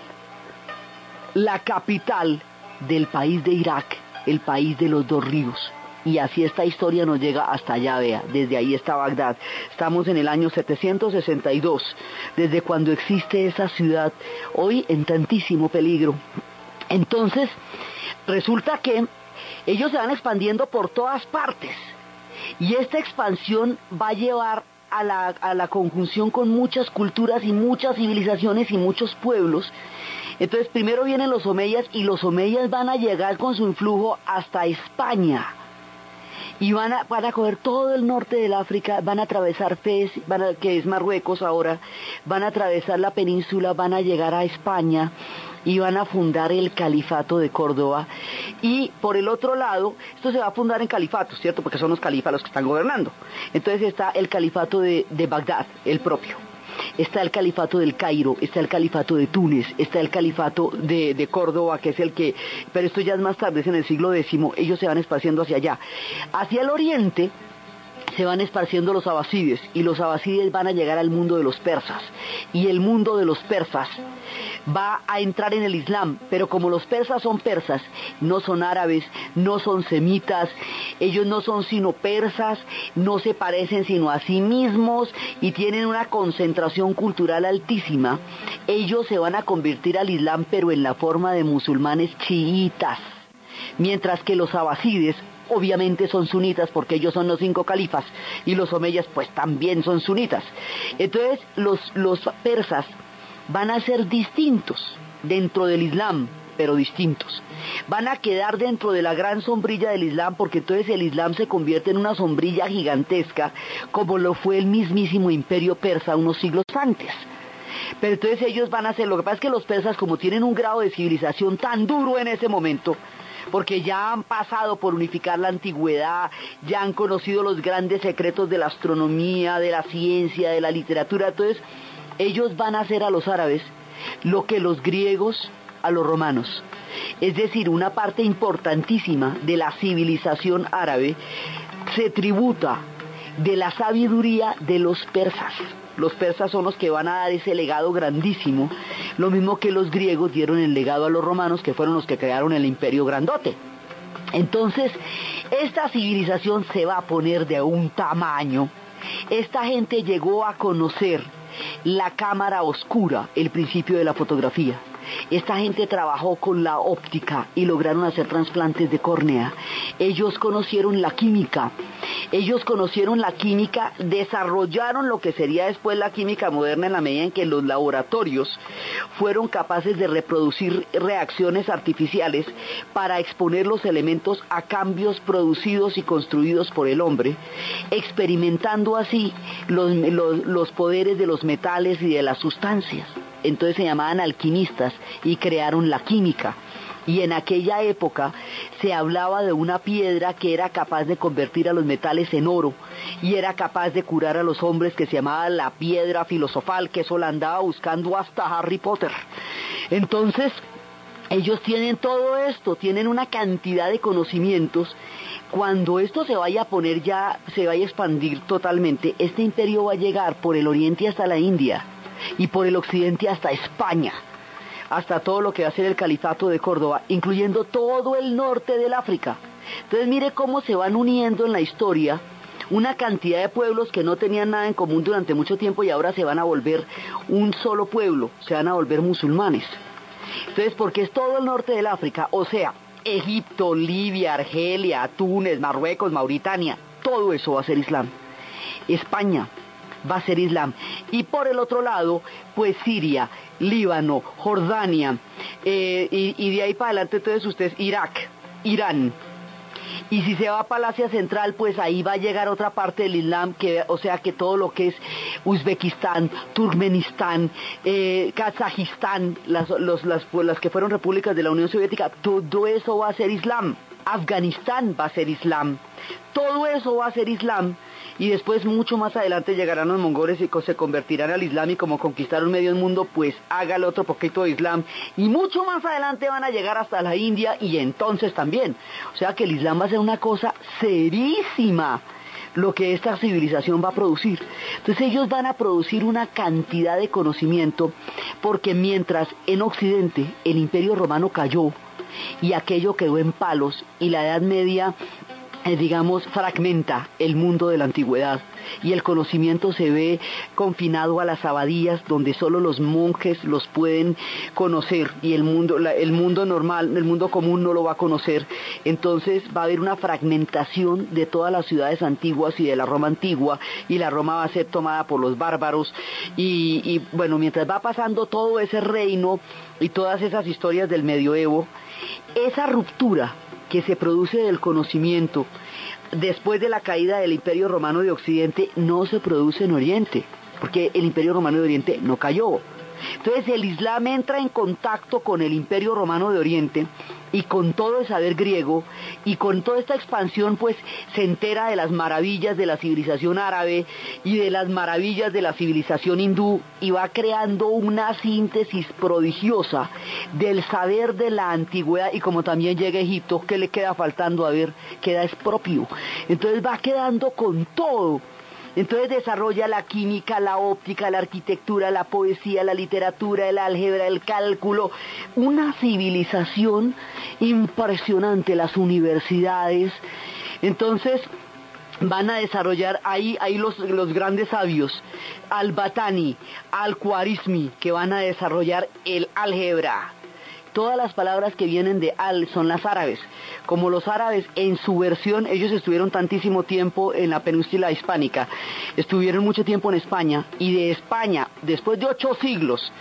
Speaker 2: la capital del país de Irak, el país de los dos ríos. Y así esta historia nos llega hasta allá, vea, desde ahí está Bagdad. Estamos en el año 762, desde cuando existe esa ciudad, hoy en tantísimo peligro. Entonces, resulta que ellos se van expandiendo por todas partes. Y esta expansión va a llevar a la, a la conjunción con muchas culturas y muchas civilizaciones y muchos pueblos. Entonces primero vienen los omeyas y los omeyas van a llegar con su influjo hasta España. Y van a, van a coger todo el norte del África, van a atravesar Fez, van a- que es Marruecos ahora, van a atravesar la península, van a llegar a España y van a fundar el califato de Córdoba. Y por el otro lado, esto se va a fundar en califatos, ¿cierto? Porque son los califas los que están gobernando. Entonces está el califato de, de Bagdad, el propio. Está el califato del Cairo, está el califato de Túnez, está el califato de, de Córdoba, que es el que, pero esto ya es más tarde, es en el siglo X, ellos se van esparciendo hacia allá. Hacia el oriente, se van esparciendo los abasides y los abasides van a llegar al mundo de los persas y el mundo de los persas va a entrar en el Islam, pero como los persas son persas, no son árabes, no son semitas, ellos no son sino persas, no se parecen sino a sí mismos y tienen una concentración cultural altísima, ellos se van a convertir al Islam pero en la forma de musulmanes chiitas, mientras que los abasides obviamente son sunitas porque ellos son los cinco califas y los omeyas pues también son sunitas. Entonces los, los persas van a ser distintos dentro del Islam, pero distintos. Van a quedar dentro de la gran sombrilla del Islam porque entonces el Islam se convierte en una sombrilla gigantesca como lo fue el mismísimo imperio persa unos siglos antes. Pero entonces ellos van a hacer, lo que pasa es que los persas como tienen un grado de civilización tan duro en ese momento, porque ya han pasado por unificar la antigüedad, ya han conocido los grandes secretos de la astronomía, de la ciencia, de la literatura, entonces ellos van a hacer a los árabes lo que los griegos a los romanos. Es decir, una parte importantísima de la civilización árabe se tributa de la sabiduría de los persas. Los persas son los que van a dar ese legado grandísimo, lo mismo que los griegos dieron el legado a los romanos, que fueron los que crearon el imperio grandote. Entonces, esta civilización se va a poner de un tamaño. Esta gente llegó a conocer la cámara oscura, el principio de la fotografía. Esta gente trabajó con la óptica y lograron hacer trasplantes de córnea. Ellos conocieron la química. Ellos conocieron la química, desarrollaron lo que sería después la química moderna en la medida en que los laboratorios fueron capaces de reproducir reacciones artificiales para exponer los elementos a cambios producidos y construidos por el hombre, experimentando así los, los, los poderes de los metales y de las sustancias entonces se llamaban alquimistas y crearon la química. Y en aquella época se hablaba de una piedra que era capaz de convertir a los metales en oro y era capaz de curar a los hombres que se llamaba la piedra filosofal, que eso la andaba buscando hasta Harry Potter. Entonces, ellos tienen todo esto, tienen una cantidad de conocimientos. Cuando esto se vaya a poner ya, se vaya a expandir totalmente, este imperio va a llegar por el oriente hasta la India y por el occidente hasta España, hasta todo lo que va a ser el califato de Córdoba, incluyendo todo el norte del África. Entonces mire cómo se van uniendo en la historia una cantidad de pueblos que no tenían nada en común durante mucho tiempo y ahora se van a volver un solo pueblo, se van a volver musulmanes. Entonces, porque es todo el norte del África, o sea, Egipto, Libia, Argelia, Túnez, Marruecos, Mauritania, todo eso va a ser Islam. España, va a ser Islam. Y por el otro lado, pues Siria, Líbano, Jordania, eh, y, de ahí para adelante entonces ustedes Irak, Irán. Y si se va para Asia Central, pues ahí va a llegar otra parte del Islam, que, o sea que todo lo que es Uzbekistán, Turkmenistán, eh, Kazajistán, las, las, pues, las que fueron repúblicas de la Unión Soviética, todo eso va a ser Islam. Afganistán va a ser Islam. Todo eso va a ser Islam y después mucho más adelante llegarán los mongoles y se convertirán al Islam y como conquistaron medio mundo, pues hágale otro poquito de Islam y mucho más adelante van a llegar hasta la India y entonces también. O sea que el Islam va a ser una cosa serísima lo que esta civilización va a producir. Entonces ellos van a producir una cantidad de conocimiento porque mientras en Occidente el imperio romano cayó y aquello quedó en palos y la Edad Media eh, digamos, fragmenta el mundo de la antigüedad y el conocimiento se ve confinado a las abadías donde solo los monjes los pueden conocer y el mundo, el mundo normal, el mundo común no lo va a conocer. Entonces va a haber una fragmentación de todas las ciudades antiguas y de la Roma antigua y la Roma va a ser tomada por los bárbaros y, y bueno, mientras va pasando todo ese reino y todas esas historias del medioevo, esa ruptura que se produce del conocimiento después de la caída del Imperio Romano de Occidente no se produce en Oriente, porque el Imperio Romano de Oriente no cayó. Entonces el Islam entra en contacto con el Imperio Romano de Oriente y con todo el saber griego y con toda esta expansión pues se entera de las maravillas de la civilización árabe y de las maravillas de la civilización hindú y va creando una síntesis prodigiosa del saber de la antigüedad y como también llega a Egipto, ¿qué le queda faltando? A ver, queda es propio. Entonces va quedando con todo entonces desarrolla la química, la óptica, la arquitectura, la poesía, la literatura, el álgebra, el cálculo, una civilización impresionante, las universidades. Entonces, van a desarrollar ahí, ahí los, los grandes sabios, al-Batani, al-Khwarizmi, que van a desarrollar el álgebra, todas las palabras que vienen de al son las árabes. Como los árabes en su versión, ellos estuvieron tantísimo tiempo en la península hispánica, estuvieron mucho tiempo en España y de España, después de ocho siglos,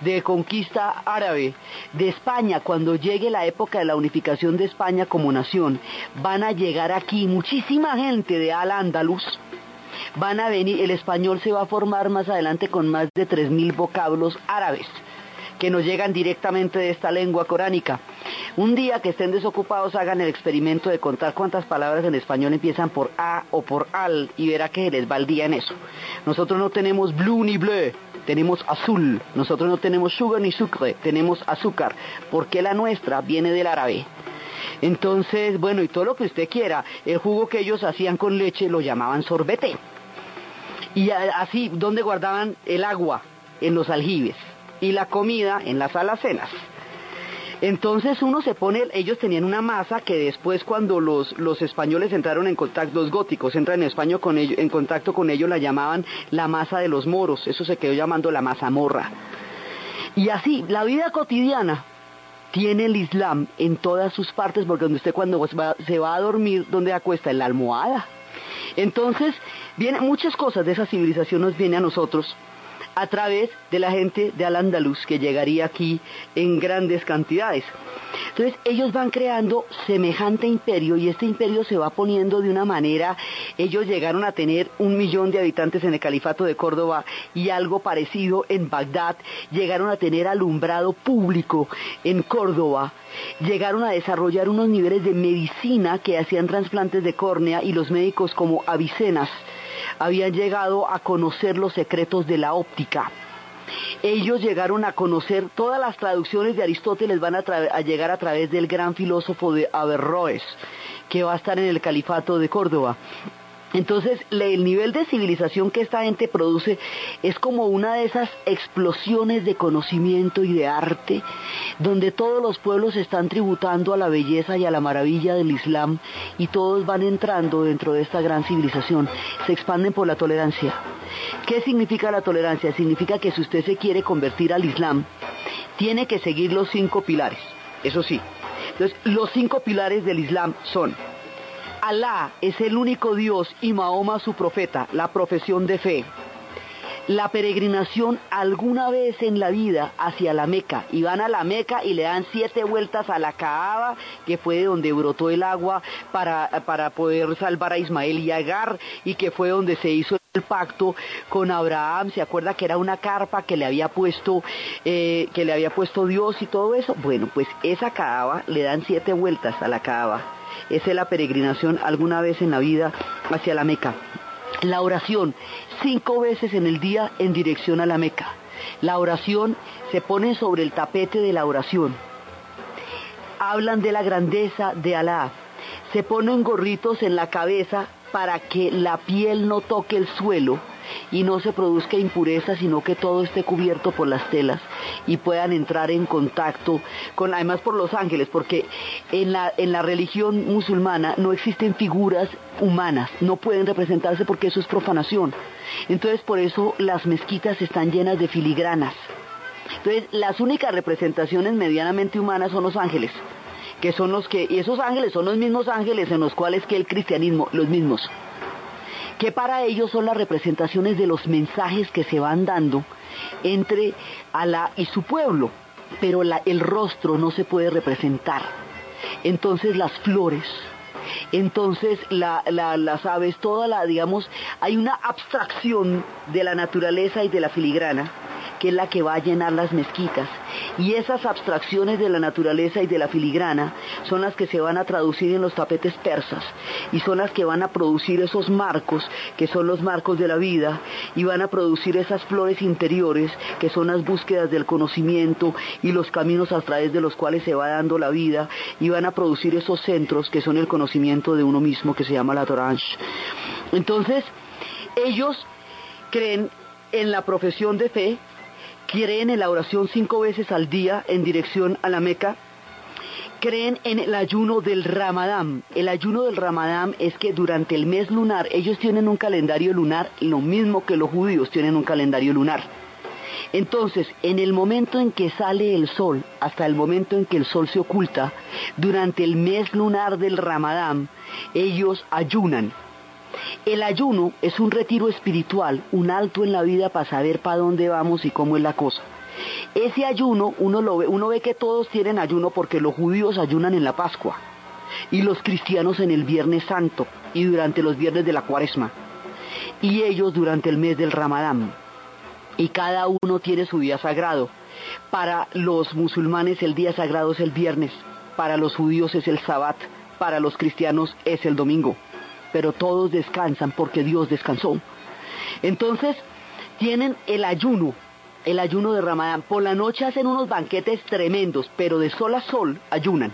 Speaker 2: de conquista árabe de España, cuando llegue la época de la unificación de España como nación, van a llegar aquí muchísima gente de Al-Ándalus, van a venir, el español se va a formar más adelante con más de 3.000 vocablos árabes que nos llegan directamente de esta lengua coránica. Un día que estén desocupados hagan el experimento de contar cuántas palabras en español empiezan por a o por al y verá que les va el día en eso. Nosotros no tenemos blue ni bleu, tenemos azul. Nosotros no tenemos sugar ni sucre, tenemos azúcar, porque la nuestra viene del árabe. Entonces, bueno, y todo lo que usted quiera, el jugo que ellos hacían con leche lo llamaban sorbete. Y así, ¿dónde guardaban el agua? En los aljibes y la comida en las alacenas. Entonces uno se pone, ellos tenían una masa que después cuando los, los españoles entraron en contacto, los góticos entran en España con ellos, en contacto con ellos la llamaban la masa de los moros, eso se quedó llamando la mazamorra. Y así, la vida cotidiana tiene el Islam en todas sus partes, porque donde usted cuando se va a dormir, donde acuesta? En la almohada. Entonces, vienen muchas cosas de esa civilización nos viene a nosotros a través de la gente de Al-Andalus que llegaría aquí en grandes cantidades. Entonces ellos van creando semejante imperio y este imperio se va poniendo de una manera, ellos llegaron a tener un millón de habitantes en el califato de Córdoba y algo parecido en Bagdad, llegaron a tener alumbrado público en Córdoba, llegaron a desarrollar unos niveles de medicina que hacían trasplantes de córnea y los médicos como Avicenas habían llegado a conocer los secretos de la óptica. Ellos llegaron a conocer todas las traducciones de Aristóteles van a, llegar a través del gran filósofo de Averroes, que va a estar en el califato de Córdoba. Entonces, el nivel de civilización que esta gente produce es como una de esas explosiones de conocimiento y de arte, donde todos los pueblos están tributando a la belleza y a la maravilla del Islam y todos van entrando dentro de esta gran civilización. Se expanden por la tolerancia. ¿Qué significa la tolerancia? Significa que si usted se quiere convertir al Islam, tiene que seguir los cinco pilares. Eso sí. Entonces, los cinco pilares del Islam son Alá es el único Dios y Mahoma su profeta, la profesión de fe. La peregrinación alguna vez en la vida hacia la Meca y van a la Meca y le dan siete vueltas a la Kaaba, que fue donde brotó el agua para, para poder salvar a Ismael y Agar y que fue donde se hizo el pacto con Abraham, se acuerda que era una carpa que le había puesto, eh, que le había puesto Dios y todo eso. Bueno, pues esa Kaaba le dan siete vueltas a la Kaaba es la peregrinación alguna vez en la vida hacia la Meca. La oración, cinco veces en el día en dirección a la Meca. La oración se pone sobre el tapete de la oración. Hablan de la grandeza de Alá. Se ponen gorritos en la cabeza para que la piel no toque el suelo y no se produzca impureza, sino que todo esté cubierto por las telas y puedan entrar en contacto con, además por los ángeles, porque en la, en la religión musulmana no existen figuras humanas, no pueden representarse porque eso es profanación. Entonces por eso las mezquitas están llenas de filigranas. Entonces las únicas representaciones medianamente humanas son los ángeles que son los que, y esos ángeles son los mismos ángeles en los cuales que el cristianismo, los mismos, que para ellos son las representaciones de los mensajes que se van dando entre Alá y su pueblo, pero el rostro no se puede representar. Entonces las flores, entonces las aves, toda la, digamos, hay una abstracción de la naturaleza y de la filigrana que es la que va a llenar las mezquitas. Y esas abstracciones de la naturaleza y de la filigrana son las que se van a traducir en los tapetes persas y son las que van a producir esos marcos que son los marcos de la vida y van a producir esas flores interiores que son las búsquedas del conocimiento y los caminos a través de los cuales se va dando la vida y van a producir esos centros que son el conocimiento de uno mismo que se llama la Torange. Entonces, ellos creen en la profesión de fe creen en la oración cinco veces al día en dirección a la Meca, creen en el ayuno del Ramadán. El ayuno del Ramadán es que durante el mes lunar ellos tienen un calendario lunar, lo mismo que los judíos tienen un calendario lunar. Entonces, en el momento en que sale el sol, hasta el momento en que el sol se oculta, durante el mes lunar del Ramadán, ellos ayunan el ayuno es un retiro espiritual, un alto en la vida para saber para dónde vamos y cómo es la cosa. Ese ayuno uno lo ve, uno ve que todos tienen ayuno porque los judíos ayunan en la Pascua y los cristianos en el Viernes Santo y durante los viernes de la Cuaresma y ellos durante el mes del Ramadán. Y cada uno tiene su día sagrado. Para los musulmanes el día sagrado es el viernes, para los judíos es el sabbat, para los cristianos es el domingo pero todos descansan porque Dios descansó. Entonces, tienen el ayuno, el ayuno de Ramadán. Por la noche hacen unos banquetes tremendos, pero de sol a sol ayunan.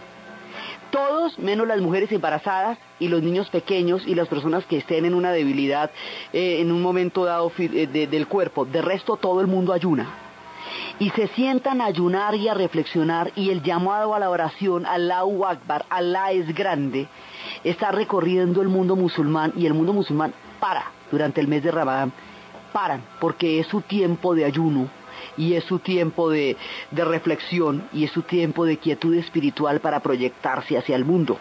Speaker 2: Todos, menos las mujeres embarazadas y los niños pequeños y las personas que estén en una debilidad eh, en un momento dado eh, del cuerpo. De resto, todo el mundo ayuna. Y se sientan a ayunar y a reflexionar y el llamado a la oración, Allahu Akbar, Alá es grande, está recorriendo el mundo musulmán y el mundo musulmán para durante el mes de Ramadán, paran porque es su tiempo de ayuno y es su tiempo de, de reflexión y es su tiempo de quietud espiritual para proyectarse hacia el mundo.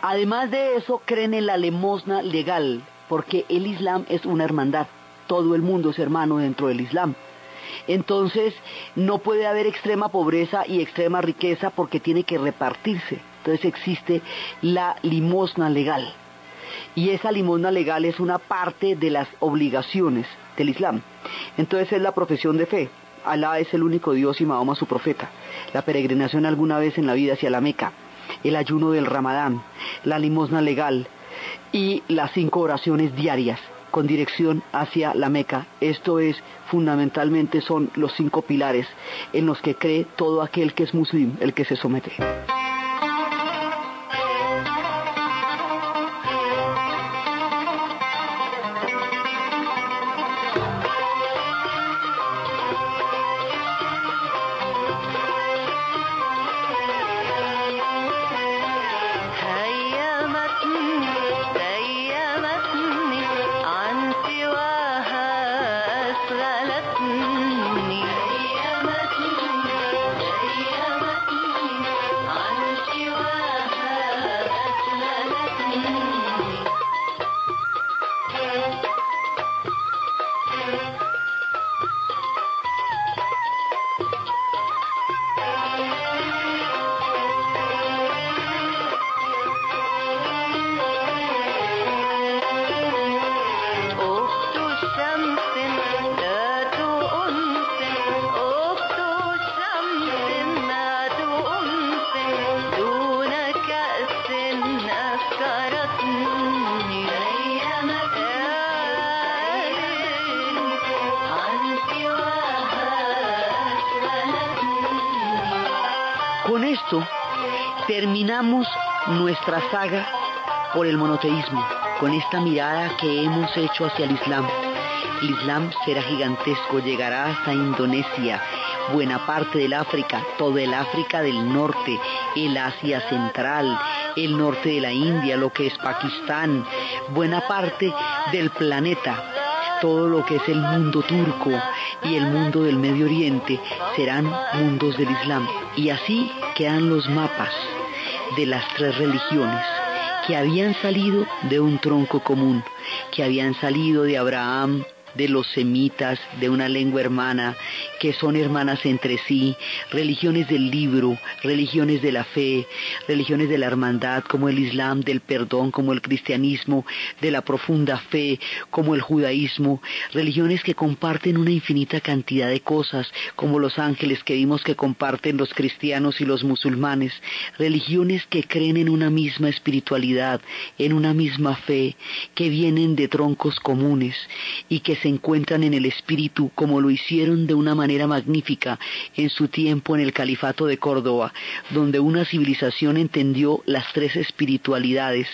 Speaker 2: Además de eso, creen en la limosna legal, porque el Islam es una hermandad. Todo el mundo es hermano dentro del Islam. Entonces, no puede haber extrema pobreza y extrema riqueza porque tiene que repartirse. Entonces existe la limosna legal. Y esa limosna legal es una parte de las obligaciones del Islam. Entonces es la profesión de fe. Alá es el único Dios y Mahoma su profeta. La peregrinación alguna vez en la vida hacia la Meca. El ayuno del Ramadán. La limosna legal. Y las cinco oraciones diarias con dirección hacia la Meca. Esto es fundamentalmente son los cinco pilares en los que cree todo aquel que es musulmán, el que se somete. Terminamos nuestra saga por el monoteísmo, con esta mirada que hemos hecho hacia el Islam. El Islam será gigantesco, llegará hasta Indonesia, buena parte del África, todo el África del norte, el Asia central, el norte de la India, lo que es Pakistán, buena parte del planeta. Todo lo que es el mundo turco y el mundo del Medio Oriente serán mundos del Islam. Y así quedan los mapas de las tres religiones que habían salido de un tronco común, que habían salido de Abraham, de los semitas, de una lengua hermana, que son hermanas entre sí, religiones del libro, religiones de la fe, religiones de la hermandad, como el Islam, del perdón, como el cristianismo, de la profunda fe, como el judaísmo, religiones que comparten una infinita cantidad de cosas, como los ángeles que vimos que comparten los cristianos y los musulmanes, religiones que creen en una misma espiritualidad, en una misma fe, que vienen de troncos comunes y que se encuentran en el espíritu como lo hicieron de una manera magnífica en su tiempo en el califato de Córdoba, donde una civilización entendió las tres espiritualidades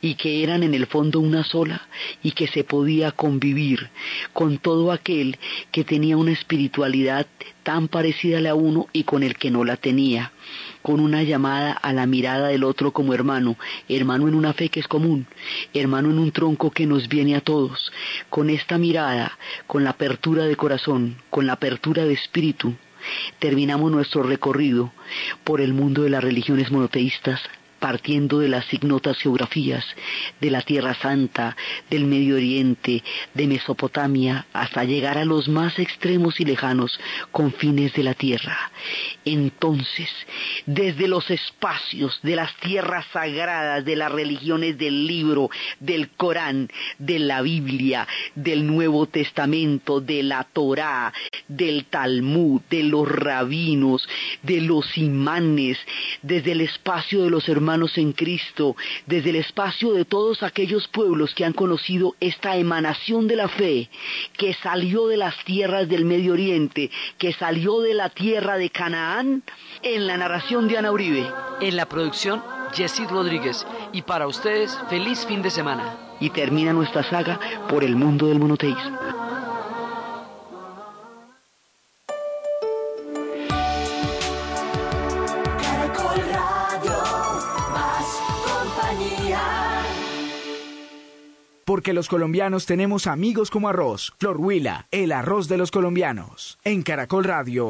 Speaker 2: y que eran en el fondo una sola y que se podía convivir con todo aquel que tenía una espiritualidad tan parecida a la uno y con el que no la tenía con una llamada a la mirada del otro como hermano, hermano en una fe que es común, hermano en un tronco que nos viene a todos, con esta mirada, con la apertura de corazón, con la apertura de espíritu, terminamos nuestro recorrido por el mundo de las religiones monoteístas partiendo de las ignotas geografías de la Tierra Santa, del Medio Oriente, de Mesopotamia, hasta llegar a los más extremos y lejanos confines de la Tierra. Entonces, desde los espacios de las tierras sagradas de las religiones del libro, del Corán, de la Biblia, del Nuevo Testamento, de la Torá, del Talmud, de los rabinos, de los imanes, desde el espacio de los hermanos en Cristo, desde el espacio de todos aquellos pueblos que han conocido esta emanación de la fe, que salió de las tierras del Medio Oriente, que salió de la tierra de Canaán, en la narración de Ana Uribe.
Speaker 24: En la producción, Jesse Rodríguez. Y para ustedes, feliz fin de semana.
Speaker 2: Y termina nuestra saga por el mundo del monoteísmo.
Speaker 10: Porque los colombianos tenemos amigos como arroz. Flor Huila, el arroz de los colombianos. En Caracol Radio.